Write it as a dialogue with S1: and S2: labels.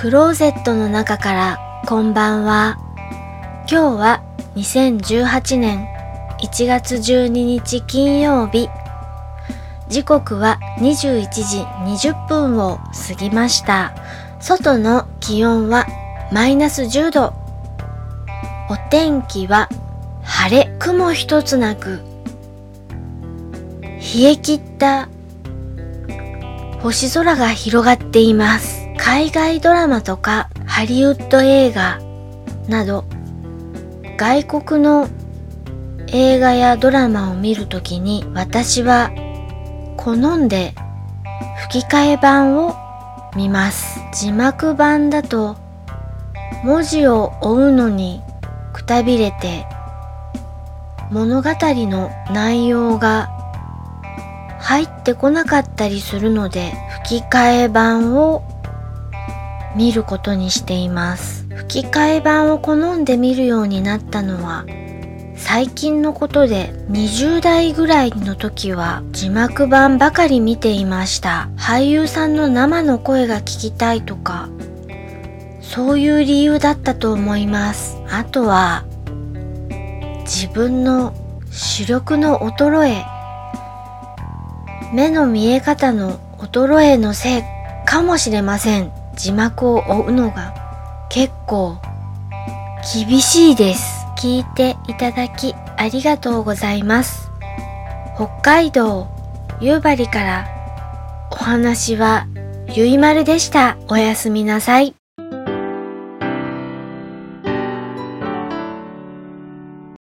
S1: クローゼットの中からこんばんは。今日は2018年1月12日金曜日。時刻は21時20分を過ぎました。外の気温はマイナス10度。お天気は晴れ、雲一つなく、冷え切った星空が広がっています。海外ドラマとかハリウッド映画など外国の映画やドラマを見るときに私は好んで吹き替え版を見ます。字幕版だと文字を追うのにくたびれて物語の内容が入ってこなかったりするので吹き替え版を見ることにしています。吹き替え版を好んで見るようになったのは最近のことで20代ぐらいの時は字幕版ばかり見ていました。俳優さんの生の声が聞きたいとかそういう理由だったと思います。あとは自分の視力の衰え目の見え方の衰えのせいかもしれません。字幕を追うのが結構厳しいです。聞いていただきありがとうございます。北海道夕張からお話はゆいまるでした。おやすみなさい。